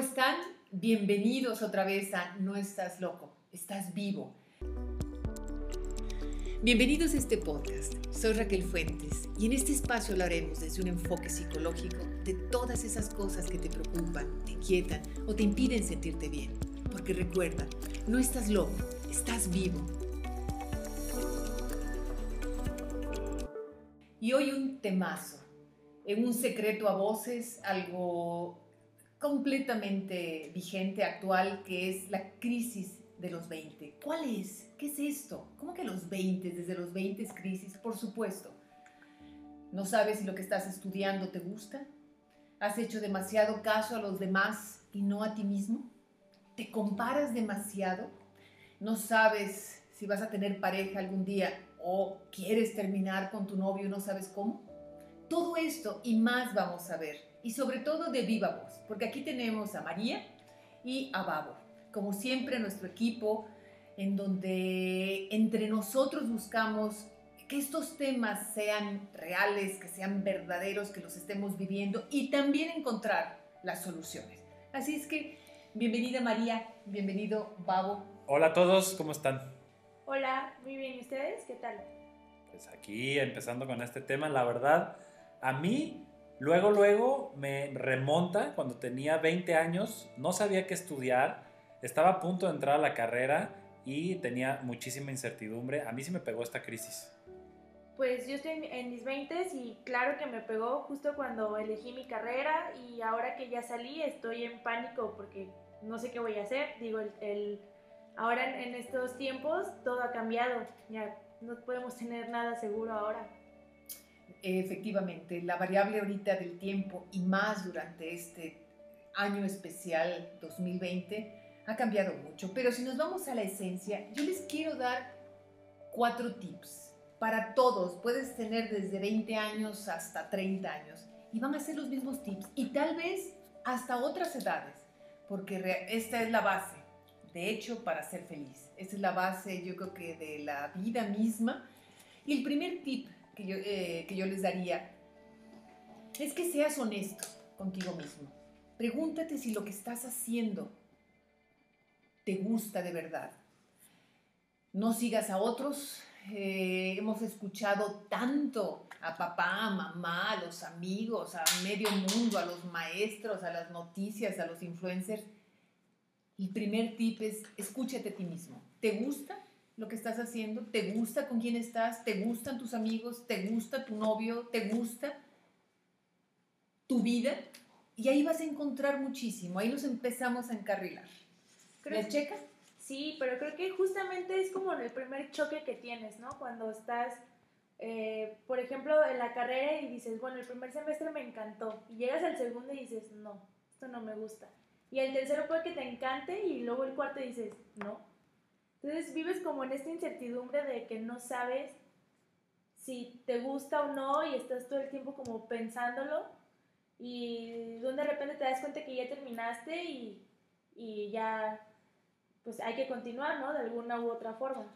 están? Bienvenidos otra vez a No estás loco, estás vivo. Bienvenidos a este podcast. Soy Raquel Fuentes y en este espacio hablaremos desde un enfoque psicológico de todas esas cosas que te preocupan, te inquietan o te impiden sentirte bien. Porque recuerda, no estás loco, estás vivo. Y hoy un temazo, en un secreto a voces, algo completamente vigente, actual, que es la crisis de los 20. ¿Cuál es? ¿Qué es esto? ¿Cómo que los 20? Desde los 20 es crisis, por supuesto. ¿No sabes si lo que estás estudiando te gusta? ¿Has hecho demasiado caso a los demás y no a ti mismo? ¿Te comparas demasiado? ¿No sabes si vas a tener pareja algún día o quieres terminar con tu novio y no sabes cómo? Todo esto y más vamos a ver y sobre todo de viva voz, porque aquí tenemos a María y a Babo, como siempre nuestro equipo, en donde entre nosotros buscamos que estos temas sean reales, que sean verdaderos, que los estemos viviendo y también encontrar las soluciones. Así es que, bienvenida María, bienvenido Babo. Hola a todos, ¿cómo están? Hola, muy bien, ¿y ustedes? ¿Qué tal? Pues aquí empezando con este tema, la verdad, a mí Luego, luego me remonta cuando tenía 20 años, no sabía qué estudiar, estaba a punto de entrar a la carrera y tenía muchísima incertidumbre. A mí sí me pegó esta crisis. Pues yo estoy en mis 20 y claro que me pegó justo cuando elegí mi carrera y ahora que ya salí estoy en pánico porque no sé qué voy a hacer. Digo, el, ahora en estos tiempos todo ha cambiado, ya no podemos tener nada seguro ahora efectivamente, la variable ahorita del tiempo y más durante este año especial 2020 ha cambiado mucho. Pero si nos vamos a la esencia, yo les quiero dar cuatro tips para todos. Puedes tener desde 20 años hasta 30 años y van a ser los mismos tips y tal vez hasta otras edades, porque esta es la base. De hecho, para ser feliz. Esta es la base, yo creo que de la vida misma. Y el primer tip eh, que yo les daría es que seas honesto contigo mismo. Pregúntate si lo que estás haciendo te gusta de verdad. No sigas a otros. Eh, hemos escuchado tanto a papá, a mamá, a los amigos, a medio mundo, a los maestros, a las noticias, a los influencers. El primer tip es escúchate a ti mismo. ¿Te gusta? Lo que estás haciendo? ¿Te gusta con quién estás? ¿Te gustan tus amigos? ¿Te gusta tu novio? ¿Te gusta tu vida? Y ahí vas a encontrar muchísimo. Ahí nos empezamos a encarrilar. ¿Me checa? Sí, pero creo que justamente es como el primer choque que tienes, ¿no? Cuando estás, eh, por ejemplo, en la carrera y dices, bueno, el primer semestre me encantó. Y llegas al segundo y dices, no, esto no me gusta. Y el tercero puede que te encante y luego el cuarto dices, no, entonces vives como en esta incertidumbre de que no sabes si te gusta o no y estás todo el tiempo como pensándolo y donde de repente te das cuenta que ya terminaste y, y ya pues hay que continuar, ¿no? De alguna u otra forma.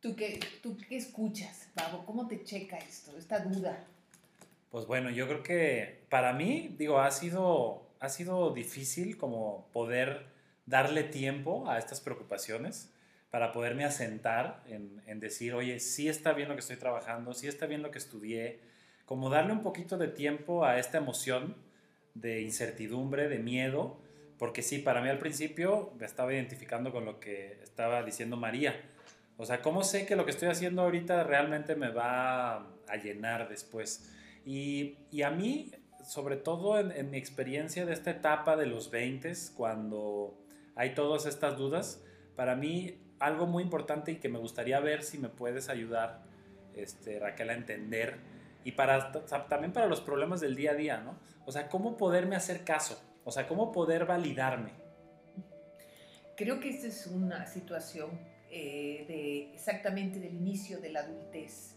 ¿Tú qué, ¿Tú qué escuchas, Pablo? ¿Cómo te checa esto, esta duda? Pues bueno, yo creo que para mí, digo, ha sido, ha sido difícil como poder darle tiempo a estas preocupaciones para poderme asentar en, decir, oye, sí está bien lo que estoy trabajando, sí está bien lo que estudié, como darle un poquito de tiempo a esta emoción de incertidumbre, de miedo, porque sí, para mí al principio me estaba identificando con lo que estaba diciendo María. O sea, ¿cómo sé que lo que estoy haciendo ahorita realmente me va a llenar después? Y, a mí, sobre todo en, en, mi experiencia de esta etapa de los 20, cuando hay todas estas dudas. Para mí, algo muy importante y que me gustaría ver si me puedes ayudar, este, Raquel, a entender, y para, también para los problemas del día a día, ¿no? O sea, ¿cómo poderme hacer caso? O sea, ¿cómo poder validarme? Creo que esta es una situación eh, de exactamente del inicio de la adultez.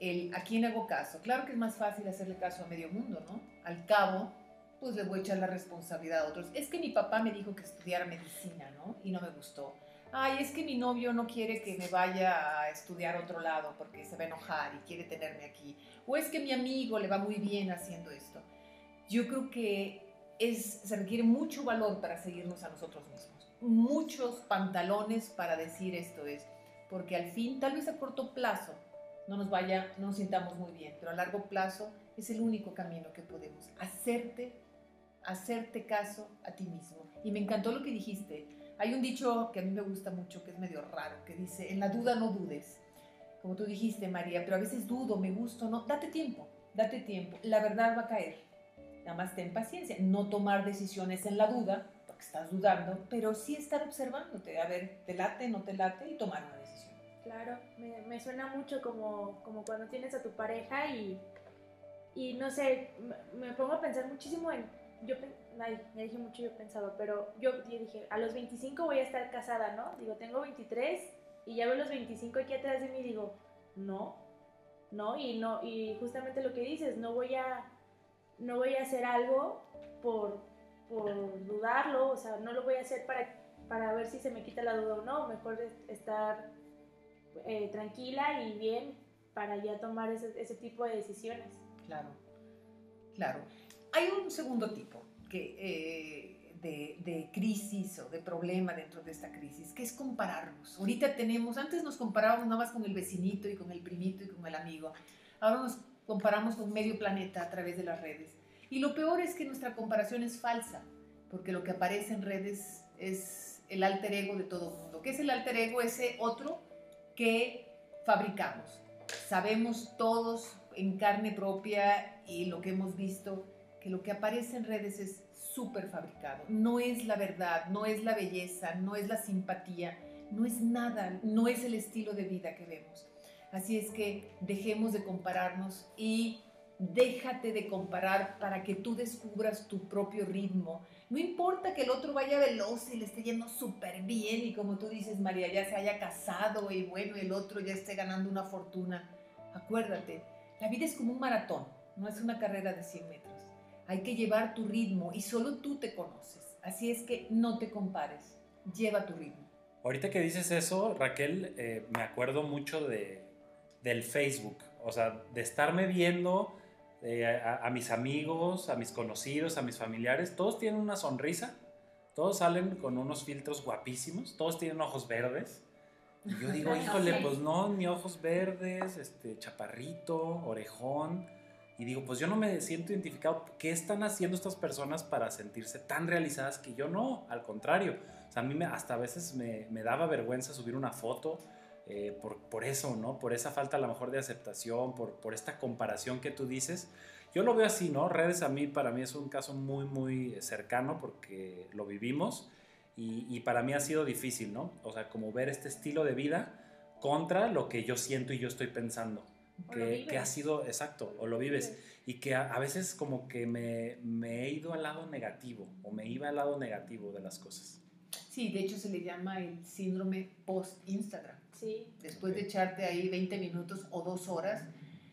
El, ¿A quién hago caso? Claro que es más fácil hacerle caso a medio mundo, ¿no? Al cabo, pues le voy a echar la responsabilidad a otros. Es que mi papá me dijo que estudiara medicina, ¿no? Y no me gustó. Ay, es que mi novio no quiere que me vaya a estudiar a otro lado porque se va a enojar y quiere tenerme aquí. O es que mi amigo le va muy bien haciendo esto. Yo creo que es, se requiere mucho valor para seguirnos a nosotros mismos, muchos pantalones para decir esto es, porque al fin, tal vez a corto plazo, no nos vaya, no nos sintamos muy bien, pero a largo plazo es el único camino que podemos, hacerte, hacerte caso a ti mismo. Y me encantó lo que dijiste. Hay un dicho que a mí me gusta mucho, que es medio raro, que dice, en la duda no dudes. Como tú dijiste, María, pero a veces dudo, me gusto, no, date tiempo, date tiempo. La verdad va a caer. Nada más ten paciencia, no tomar decisiones en la duda, porque estás dudando, pero sí estar observándote, a ver, te late, no te late y tomar una decisión. Claro, me, me suena mucho como, como cuando tienes a tu pareja y, y no sé, me, me pongo a pensar muchísimo en, yo, ay, ya dije mucho yo pensaba, pero yo, dije, a los 25 voy a estar casada, ¿no? Digo, tengo 23 y ya veo los 25 aquí atrás de mí digo, no, no, y no, y justamente lo que dices, no voy a no voy a hacer algo por, por dudarlo, o sea, no lo voy a hacer para, para ver si se me quita la duda o no, mejor estar eh, tranquila y bien para ya tomar ese, tipo de decisiones. Claro, claro. Hay un segundo tipo que, eh, de, de, crisis o de problema dentro de esta crisis, que es compararnos. Ahorita tenemos, antes nos comparábamos nada más con el vecinito y con el primito y con el amigo. Ahora nos comparamos con medio planeta a través de las redes. Y lo peor es que nuestra comparación es falsa, porque lo que aparece en redes es el alter ego de todo mundo. ¿Qué es el alter ego? Ese otro que fabricamos. Sabemos todos en carne propia y lo que hemos visto, que lo que aparece en redes es súper fabricado. No es la verdad, no es la belleza, no es la simpatía, no es nada, no es el estilo de vida que vemos. Así es que dejemos de compararnos y déjate de comparar para que tú descubras tu propio ritmo. No importa que el otro vaya veloz y le esté yendo súper bien y como tú dices, María, ya se haya casado y bueno, el otro ya esté ganando una fortuna. Acuérdate, la vida es como un maratón, no es una carrera de 100 metros. Hay que llevar tu ritmo y solo tú te conoces. Así es que no te compares, lleva tu ritmo. Ahorita que dices eso, Raquel, eh, me acuerdo mucho de, del Facebook, o sea, de estarme viendo eh, a, a, mis amigos, a mis conocidos, a mis familiares, todos tienen una sonrisa, todos salen con unos filtros guapísimos, todos tienen ojos verdes. Y yo digo, híjole, pues no, ni ojos verdes, este, chaparrito, orejón. Y digo, pues yo no me siento identificado. ¿Qué están haciendo estas personas para sentirse tan realizadas que yo no? Al contrario. O sea, a mí me, hasta a veces me, me daba vergüenza subir una foto eh, por, por, eso, ¿no? Por esa falta a lo mejor de aceptación, por, por esta comparación que tú dices. Yo lo veo así, ¿no? Redes a mí, para mí es un caso muy, muy cercano porque lo vivimos y, y para mí ha sido difícil, ¿no? O sea, como ver este estilo de vida contra lo que yo siento y yo estoy pensando. Que, que, ha sido, exacto, o lo vives. Y que a, a veces como que me, me, he ido al lado negativo, o me iba al lado negativo de las cosas. Sí, de hecho se le llama el síndrome post-Instagram. Sí. Después de echarte ahí 20 minutos o dos horas,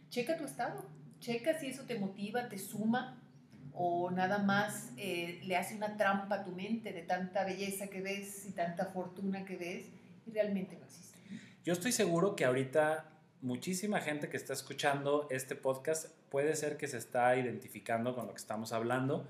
checa tu estado, checa si eso te motiva, te suma o nada más eh, le hace una trampa a tu mente de tanta belleza que ves y tanta fortuna que ves y realmente no existe. Yo estoy seguro que ahorita muchísima gente que está escuchando este podcast puede ser que se está identificando con lo que estamos hablando.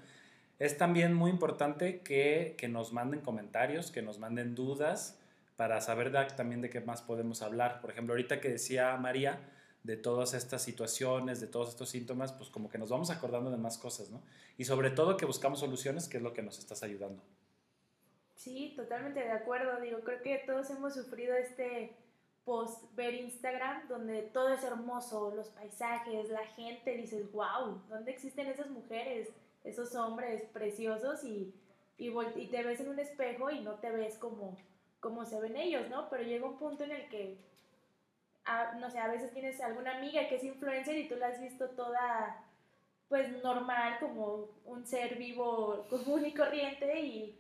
Es también muy importante que, que nos manden comentarios, que nos manden dudas, para saber de, también de qué más podemos hablar. Por ejemplo, ahorita que decía María de todas estas situaciones, de todos estos síntomas, pues como que nos vamos acordando de más cosas, ¿no? Y sobre todo que buscamos soluciones, que es lo que nos estás ayudando. Sí, totalmente de acuerdo. Digo, creo que todos hemos sufrido este post ver Instagram donde todo es hermoso, los paisajes, la gente, dices, wow, ¿dónde existen esas mujeres, esos hombres preciosos? Y, y, y te ves en un espejo y no te ves como como se ven ellos, ¿no? Pero llega un punto en el que, a, no sé, a veces tienes alguna amiga que es influencer y tú la has visto toda, pues, normal, como un ser vivo común y corriente y,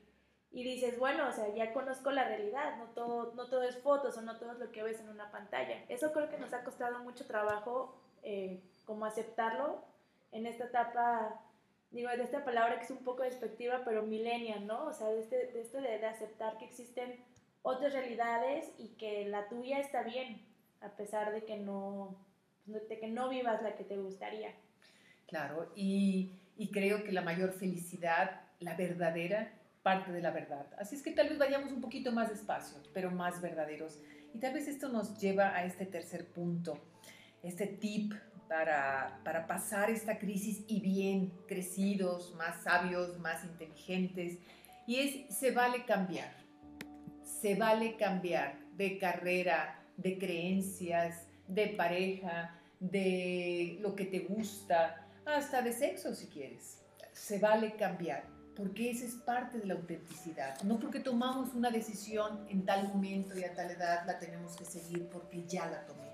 y dices, bueno, o sea, ya conozco la realidad, no todo, no todo es fotos o no todo es lo que ves en una pantalla. Eso creo que nos ha costado mucho trabajo, eh, como aceptarlo en esta etapa digo, de esta palabra que es un poco despectiva, pero millennial, ¿no? O sea, de, este, de esto de, de, aceptar que existen otras realidades y que la tuya está bien, a pesar de que no, de que no vivas la que te gustaría. Claro, y y creo que la mayor felicidad, la verdadera, parte de la verdad. Así es que tal vez vayamos un poquito más despacio, pero más verdaderos. Y tal vez esto nos lleva a este tercer punto, este tip para, para pasar esta crisis y bien crecidos, más sabios, más inteligentes. Y es, se vale cambiar. Se vale cambiar de carrera, de creencias, de pareja, de lo que te gusta, hasta de sexo si quieres. Se vale cambiar, porque esa es parte de la autenticidad. No porque tomamos una decisión en tal momento y a tal edad la tenemos que seguir porque ya la tomé.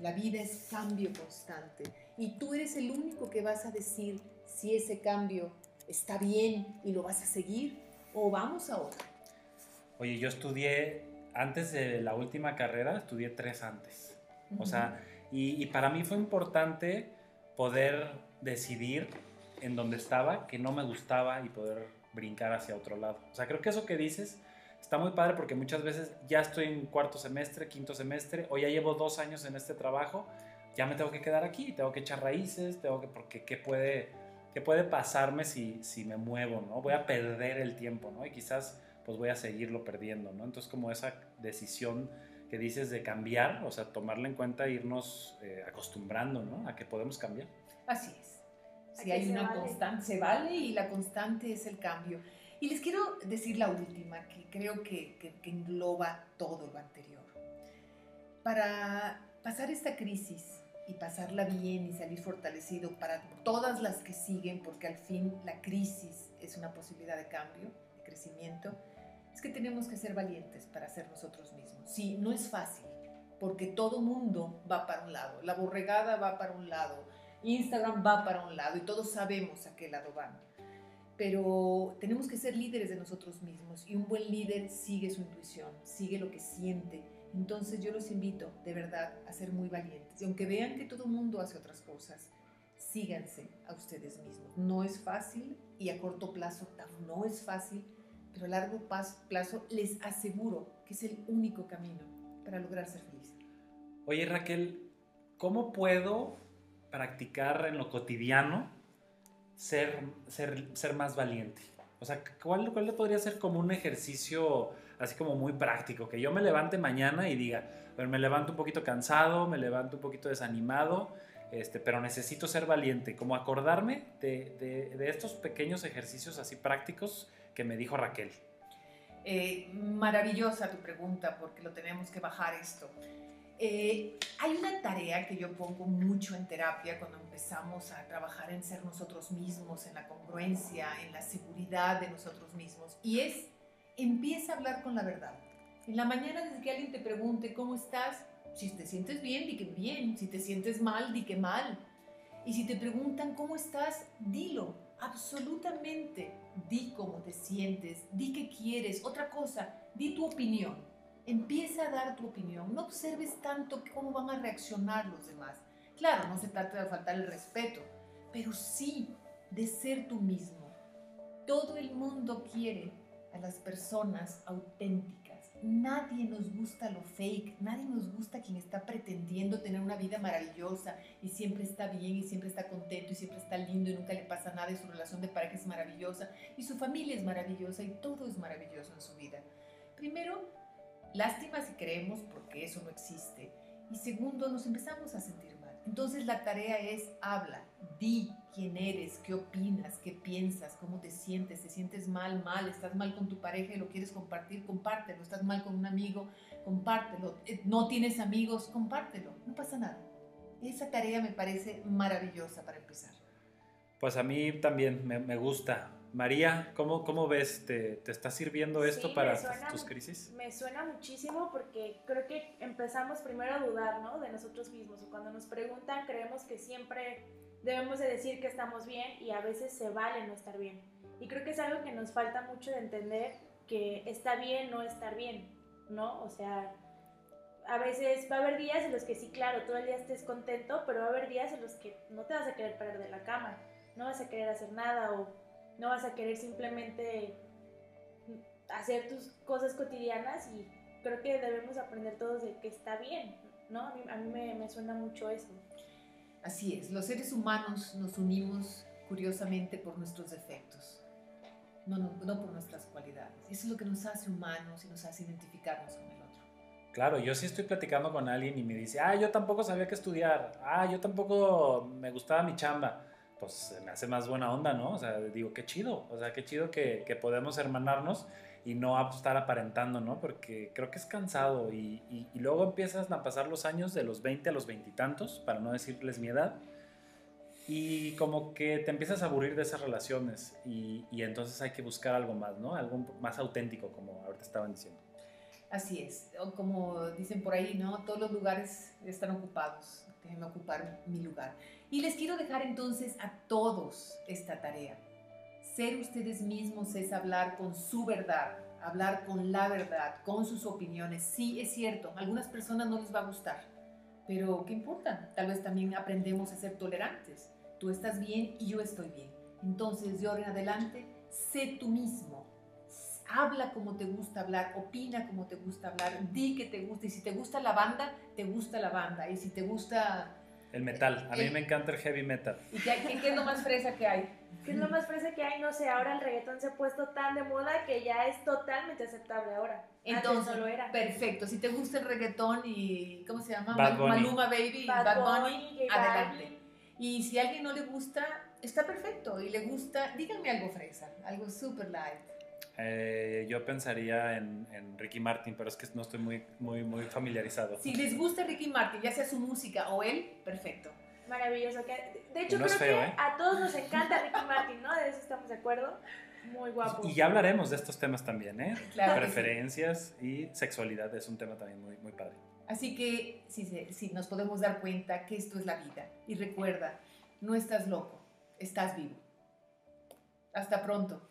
La vida es cambio constante y tú eres el único que vas a decir si ese cambio está bien y lo vas a seguir o vamos a otro. Oye, yo estudié, antes de la última carrera, estudié tres antes. O sea, y, y para mí fue importante poder decidir en donde estaba que no me gustaba y poder brincar hacia otro lado. O sea, creo que eso que dices está muy padre porque muchas veces ya estoy en cuarto semestre, quinto semestre, o ya llevo dos años en este trabajo, ya me tengo que quedar aquí, tengo que echar raíces, tengo que, porque ¿qué puede, qué puede pasarme si, si me muevo, ¿no? Voy a perder el tiempo, ¿no? Y quizás pues voy a seguirlo perdiendo, ¿no? Entonces como esa decisión que dices de cambiar, o sea, tomarla en cuenta e irnos eh, acostumbrando, ¿no? A que podemos cambiar. Así es. Si hay una vale. constante, se vale y la constante es el cambio. Y les quiero decir la última, que creo que, que, que engloba todo lo anterior. Para pasar esta crisis y pasarla bien y salir fortalecido para todas las que siguen, porque al fin la crisis es una posibilidad de cambio, de crecimiento, es que tenemos que ser valientes para ser nosotros mismos. Sí, no es fácil, porque todo mundo va para un lado, la borregada va para un lado, Instagram va para un lado y todos sabemos a qué lado van. Pero tenemos que ser líderes de nosotros mismos y un buen líder sigue su intuición, sigue lo que siente. Entonces yo los invito de verdad a ser muy valientes. Y aunque vean que todo el mundo hace otras cosas, síganse a ustedes mismos. No es fácil y a corto plazo no es fácil, pero a largo plazo les aseguro que es el único camino para lograr ser feliz. Oye Raquel, ¿cómo puedo practicar en lo cotidiano ser, ser, ser más valiente? O sea, ¿cuál, ¿cuál podría ser como un ejercicio así como muy práctico? Que yo me levante mañana y diga, pero me levanto un poquito cansado, me levanto un poquito desanimado, este, pero necesito ser valiente. Como acordarme de, de, de estos pequeños ejercicios así prácticos que me dijo Raquel. Eh, maravillosa tu pregunta porque lo tenemos que bajar esto. Eh, hay una tarea que yo pongo mucho en terapia cuando empezamos a trabajar en ser nosotros mismos, en la congruencia, en la seguridad de nosotros mismos, y es empieza a hablar con la verdad. En la mañana desde que alguien te pregunte cómo estás, si te sientes bien, di que bien, si te sientes mal, di que mal. Y si te preguntan cómo estás, dilo, absolutamente. Di cómo te sientes, di qué quieres, otra cosa, di tu opinión Empieza a dar tu opinión, no observes tanto cómo van a reaccionar los demás. Claro, no se trata de faltar el respeto, pero sí de ser tú mismo. Todo el mundo quiere a las personas auténticas. Nadie nos gusta lo fake, nadie nos gusta quien está pretendiendo tener una vida maravillosa y siempre está bien y siempre está contento y siempre está lindo y nunca le pasa nada y su relación de pareja es maravillosa y su familia es maravillosa y todo es maravilloso en su vida. Primero, Lástima si creemos porque eso no existe. Y segundo, nos empezamos a sentir mal. Entonces la tarea es habla, di quién eres, qué opinas, qué piensas, cómo te sientes, te sientes mal, mal, estás mal con tu pareja y lo quieres compartir, compártelo, estás mal con un amigo, compártelo, eh, no tienes amigos, compártelo, no pasa nada. Esa tarea me parece maravillosa para empezar. Pues a mí también me, me gusta, María, ¿cómo, cómo ves? ¿Te, ¿Te, está sirviendo esto sí, para suena, tus crisis? Me suena muchísimo porque creo que empezamos primero a dudar ¿no? de nosotros mismos. O cuando nos preguntan, creemos que siempre debemos de decir que estamos bien y a veces se vale no estar bien. Y creo que es algo que nos falta mucho de entender que está bien no estar bien, ¿no? O sea, a veces va a haber días en los que sí, claro, todo el día estés contento, pero va a haber días en los que no te vas a querer parar de la cama, no vas a querer hacer nada o no vas a querer simplemente hacer tus cosas cotidianas y creo que debemos aprender todos de que está bien, ¿no? A mí, a mí me, me, suena mucho eso. Así es, los seres humanos nos unimos curiosamente, por nuestros defectos, no, no, no por nuestras cualidades. Eso es lo que nos hace humanos y nos hace identificarnos con el otro. Claro, yo sí estoy platicando con alguien y me dice, ah, yo tampoco sabía qué estudiar, ah, yo tampoco me gustaba mi chamba. Pues me hace más buena onda, ¿no? O sea, digo, qué chido, o sea, qué chido que, que podemos hermanarnos y no estar aparentando, ¿no? Porque creo que es cansado y, y, y, luego empiezas a pasar los años de los 20 a los 20 y tantos, para no decirles mi edad, y como que te empiezas a aburrir de esas relaciones y, y entonces hay que buscar algo más, ¿no? Algo más auténtico, como ahorita estaban diciendo. Así es, o como dicen por ahí, ¿no? Todos los lugares están ocupados, déjenme ocupar mi lugar. Y les quiero dejar entonces a todos esta tarea ser ustedes mismos es hablar con su verdad, hablar con la verdad, con sus opiniones. Sí, es cierto, a algunas personas no les va a gustar, pero ¿qué importa? Tal vez también aprendemos a ser tolerantes. Tú estás bien y yo estoy bien. Entonces, de ahora en adelante, sé tú mismo. Habla como te gusta hablar, opina como te gusta hablar, di que te gusta. Y si te gusta la banda, te gusta la banda. Y si te gusta... El metal. A mí me encanta el heavy metal. ¿Y qué, qué es lo más fresa que hay? que es lo más fresa que hay, no sé, ahora el reggaetón se ha puesto tan de moda que ya es totalmente aceptable ahora. Entonces, Antes no lo era. perfecto. Si te gusta el reggaetón y, ¿cómo se llama? Bad Bunny. Maluma Baby, Bad Bad, Bunny, Bunny, adelante. Y si a alguien no le gusta, está perfecto. Y le gusta, díganme algo fresa, algo super light. Eh, yo pensaría en, en, Ricky Martin, pero es que no estoy muy, muy, muy familiarizado. Si les gusta Ricky Martin, ya sea su música o él, perfecto. Maravilloso. De hecho, No creo feo, que ¿eh? a todos nos encanta Ricky Martin, ¿no? De eso estamos de acuerdo. Muy guapo. Y ya hablaremos de estos temas también, ¿eh? Claro que sí. Preferencias y sexualidad es un tema también muy, muy padre. Así que sí, sí, sí, nos podemos dar cuenta que esto es la vida. Y recuerda, no estás loco, estás vivo. Hasta pronto.